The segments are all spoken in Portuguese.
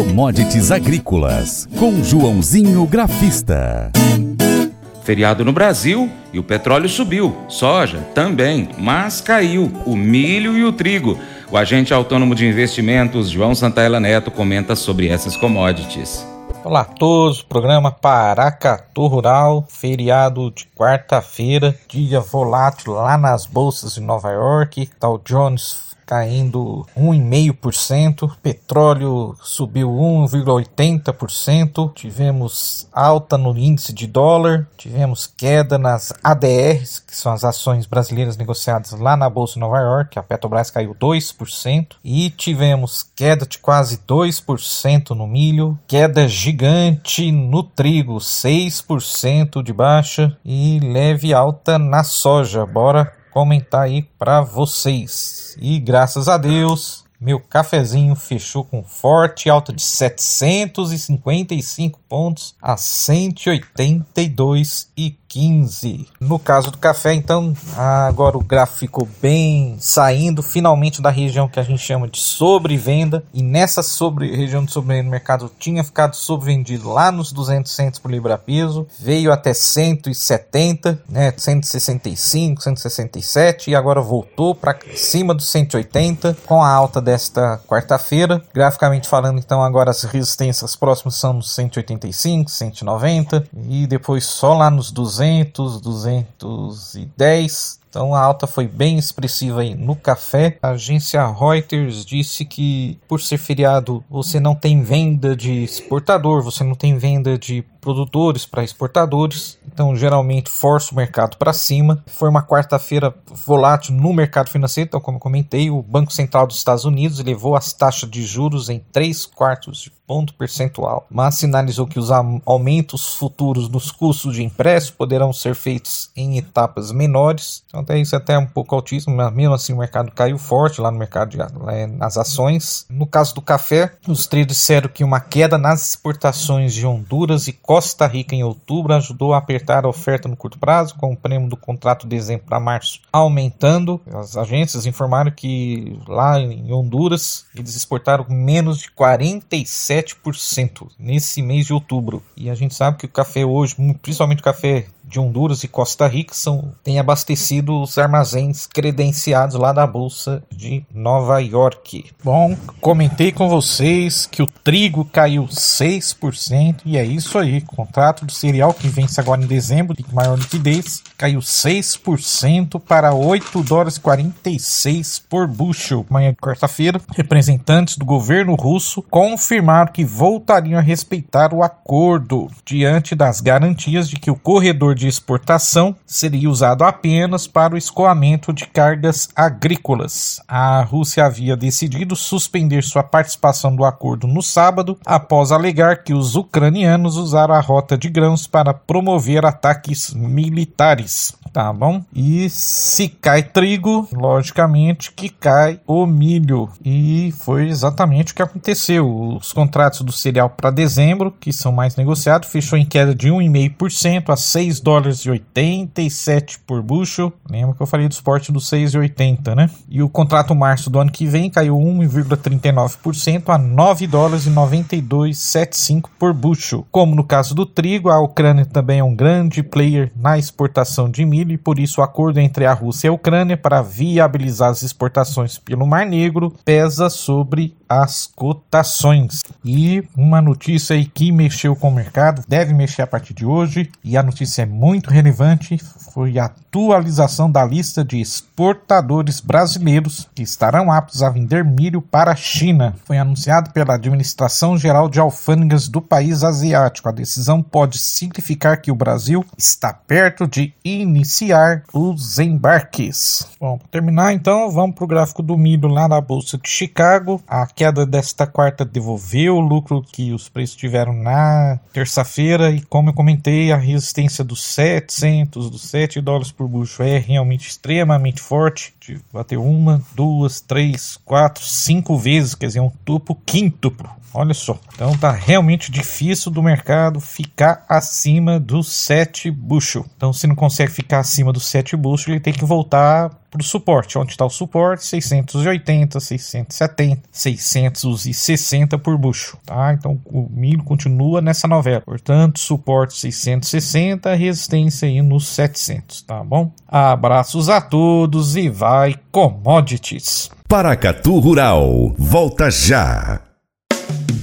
Commodities Agrícolas, com Joãozinho Grafista. Feriado no Brasil e o petróleo subiu, soja também, mas caiu o milho e o trigo. O agente autônomo de investimentos, João Santaella Neto, comenta sobre essas commodities. Olá a todos, programa Paracatu Rural, feriado de quarta-feira, dia volátil lá nas bolsas de Nova York, Dow Jones caindo 1,5%, petróleo subiu 1,80%, tivemos alta no índice de dólar, tivemos queda nas ADRs, que são as ações brasileiras negociadas lá na Bolsa de Nova York, a Petrobras caiu 2%, e tivemos queda de quase 2% no milho, queda gigante no trigo, 6% de baixa e leve alta na soja. Bora comentar aí para vocês. E graças a Deus, meu cafezinho fechou com forte alta de 755 pontos a 182,15. No caso do café, então, agora o gráfico bem saindo finalmente da região que a gente chama de sobrevenda. E nessa sobre, região de sobrevenda, o mercado tinha ficado sobrevendido lá nos 200 centos por libra peso, veio até 170, né, 165, 167 e agora voltou para cima dos 180 com a alta desta quarta-feira. Graficamente falando, então, agora as resistências próximas são nos 185, 190 e depois só lá nos 200, 210 então a alta foi bem expressiva aí no café. A agência Reuters disse que por ser feriado você não tem venda de exportador, você não tem venda de produtores para exportadores, então geralmente força o mercado para cima. Foi uma quarta-feira volátil no mercado financeiro, então como eu comentei, o Banco Central dos Estados Unidos elevou as taxas de juros em 3 quartos de ponto percentual, mas sinalizou que os aumentos futuros nos custos de empréstimo poderão ser feitos em etapas menores. Então até isso é até um pouco altíssimo, mas mesmo assim o mercado caiu forte lá no mercado de, nas ações. No caso do café, os traders disseram que uma queda nas exportações de Honduras e Costa Rica em outubro ajudou a apertar a oferta no curto prazo, com o prêmio do contrato de dezembro para março aumentando. As agências informaram que lá em Honduras eles exportaram menos de 47% nesse mês de outubro. E a gente sabe que o café hoje, principalmente o café de Honduras e Costa Rica são, têm abastecido os armazéns credenciados lá da Bolsa de Nova York. Bom, comentei com vocês que o trigo caiu 6% e é isso aí. Contrato do cereal que vence agora em dezembro, de maior liquidez, caiu 6% para 8 dólares 46 por bushel. Amanhã, quarta-feira, representantes do governo russo confirmaram que voltariam a respeitar o acordo diante das garantias de que o corredor de exportação seria usado apenas para o escoamento de cargas agrícolas. A Rússia havia decidido suspender sua participação do acordo no sábado, após alegar que os ucranianos usaram a rota de grãos para promover ataques militares. Tá bom? E se cai trigo, logicamente que cai o milho. E foi exatamente o que aconteceu. Os contratos do cereal para dezembro, que são mais negociados, fechou em queda de 1,5% a 6 dólares e 87 por bushel. Lembra que eu falei do esporte do 6,80, né? E o contrato março do ano que vem caiu 1,39% a 9 dólares e 92,75 por bushel. Como no caso do trigo, a Ucrânia também é um grande player na exportação de milho milho e por isso o acordo entre a Rússia e a Ucrânia para viabilizar as exportações pelo Mar Negro pesa sobre as cotações. E uma notícia aí que mexeu com o mercado, deve mexer a partir de hoje, e a notícia é muito relevante, foi a atualização da lista de exportadores brasileiros que estarão aptos a vender milho para a China. Foi anunciado pela Administração Geral de Alfândegas do país asiático. A decisão pode significar que o Brasil está perto de iniciar os embarques. Bom, para terminar então, vamos para o gráfico do milho lá na Bolsa de Chicago. A queda desta quarta devolveu o lucro que os preços tiveram na terça-feira e como eu comentei, a resistência dos 700, dos 7 dólares por bucho é realmente extremamente forte. Bateu uma, duas, três, quatro, cinco vezes, quer dizer, um topo quíntuplo. Olha só. Então tá realmente difícil do mercado ficar acima dos 7 bushel. Então se não consegue ficar acima dos 7 bushel, ele tem que voltar para o suporte. Onde está o suporte? 680, 670, 660 por bucho, tá? Então o milho continua nessa novela. Portanto, suporte 660, resistência aí nos 700, tá bom? Abraços a todos e vai commodities. Paracatu Rural, volta já.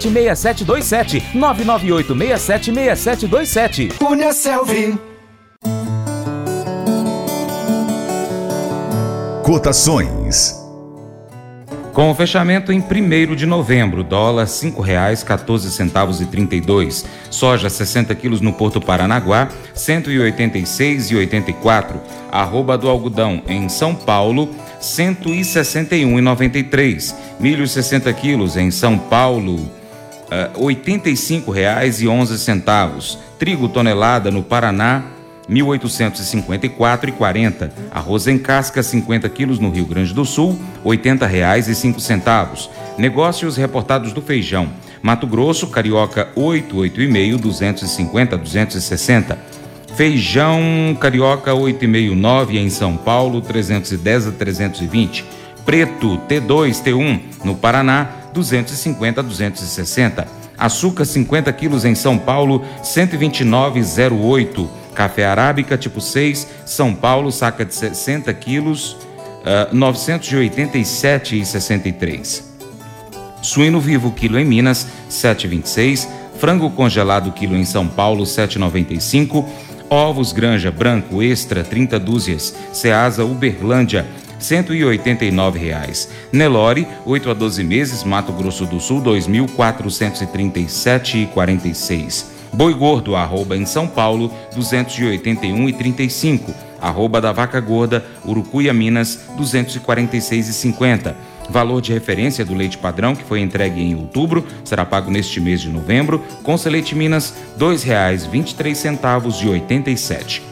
6727 998 676727. Cunha Selvi. Cotações. Com o fechamento em 1 de novembro, dólar R$ 5,14,32, soja 60 quilos no Porto Paranaguá, 186,84, arroba do algodão em São Paulo, 161,93, milho 60 quilos em São Paulo, R$ uh, 85,11, trigo tonelada no Paraná, 1.854,40. Arroz em casca, 50 quilos no Rio Grande do Sul, R$ 80,05. Negócios reportados do feijão. Mato Grosso, Carioca, 8, 8,5, 250, 260. Feijão Carioca, 8,5, 9 em São Paulo, 310 a 320. Preto, T2, T1 no Paraná, 250 a 260. Açúcar, 50 quilos em São Paulo, 129,08. Café Arábica tipo 6, São Paulo, saca de 60 quilos, uh, 987,63. Suíno vivo, quilo em Minas, 7,26. Frango congelado, quilo em São Paulo, 7,95. Ovos Granja Branco Extra, 30 dúzias. Ceasa Uberlândia, 189. Reais. Nelore, 8 a 12 meses, Mato Grosso do Sul, R$ 2.437,46. Boi Gordo, arroba em São Paulo, 281,35. Arroba da Vaca Gorda, Urucuia, Minas, 246,50. Valor de referência do leite padrão que foi entregue em outubro será pago neste mês de novembro. Com Leite Minas, R$ 2,23,87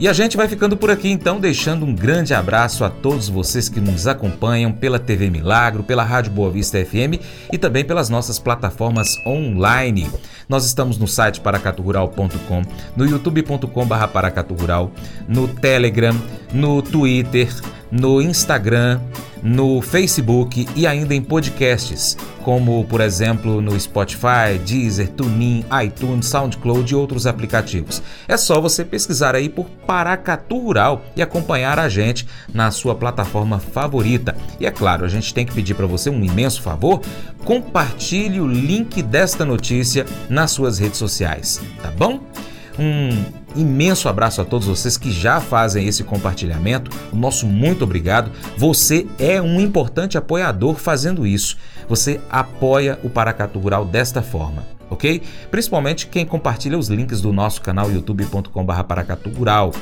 E a gente vai ficando por aqui então, deixando um grande abraço a todos vocês que nos acompanham pela TV Milagro, pela Rádio Boa Vista FM e também pelas nossas plataformas online. Nós estamos no site paracaturural.com, no youtube.com.br paracaturural, no Telegram, no Twitter, no Instagram, no Facebook e ainda em podcasts, como por exemplo no Spotify, Deezer, TuneIn, iTunes, SoundCloud e outros aplicativos. É só você pesquisar aí por Paracatu Rural e acompanhar a gente na sua plataforma favorita. E é claro, a gente tem que pedir para você um imenso favor, compartilhe o link desta notícia nas suas redes sociais, tá bom? Um imenso abraço a todos vocês que já fazem esse compartilhamento. O nosso muito obrigado. Você é um importante apoiador fazendo isso. Você apoia o Paracatu Rural desta forma, ok? Principalmente quem compartilha os links do nosso canal youtube.com.br Paracatu Rural.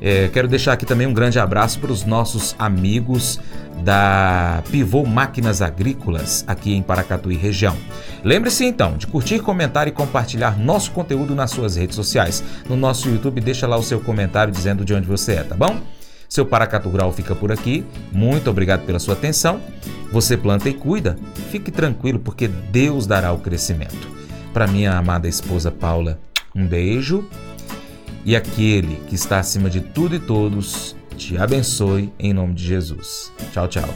É, quero deixar aqui também um grande abraço para os nossos amigos da Pivô Máquinas Agrícolas aqui em Paracatuí região. Lembre-se então de curtir, comentar e compartilhar nosso conteúdo nas suas redes sociais. No nosso YouTube, deixa lá o seu comentário dizendo de onde você é, tá bom? Seu Paracatu Rural fica por aqui. Muito obrigado pela sua atenção. Você planta e cuida. Fique tranquilo porque Deus dará o crescimento. Para minha amada esposa Paula, um beijo e aquele que está acima de tudo e todos te abençoe em nome de Jesus. Tchau, tchau.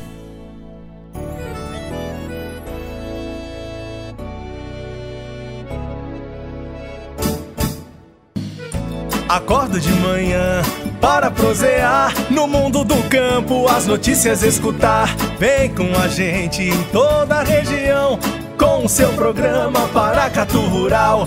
Acordo de manhã para prosear no mundo do campo, as notícias escutar. Vem com a gente em toda a região com o seu programa Paracatu Rural.